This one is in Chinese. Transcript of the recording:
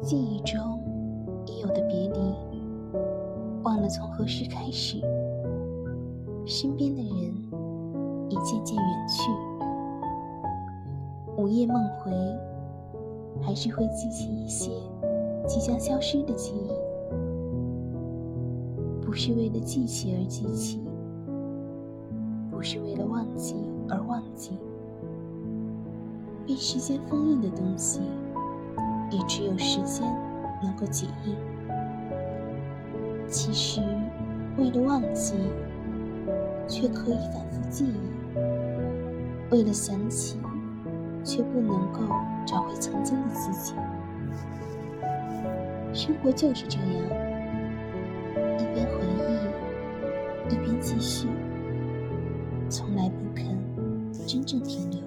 记忆中已有的别离，忘了从何时开始，身边的人已渐渐远去。午夜梦回，还是会记起一些即将消失的记忆，不是为了记起而记起，不是为了忘记而忘记。被时间封印的东西，也只有时间能够解印。其实，为了忘记，却可以反复记忆；为了想起，却不能够找回曾经的自己。生活就是这样，一边回忆，一边继续，从来不肯真正停留。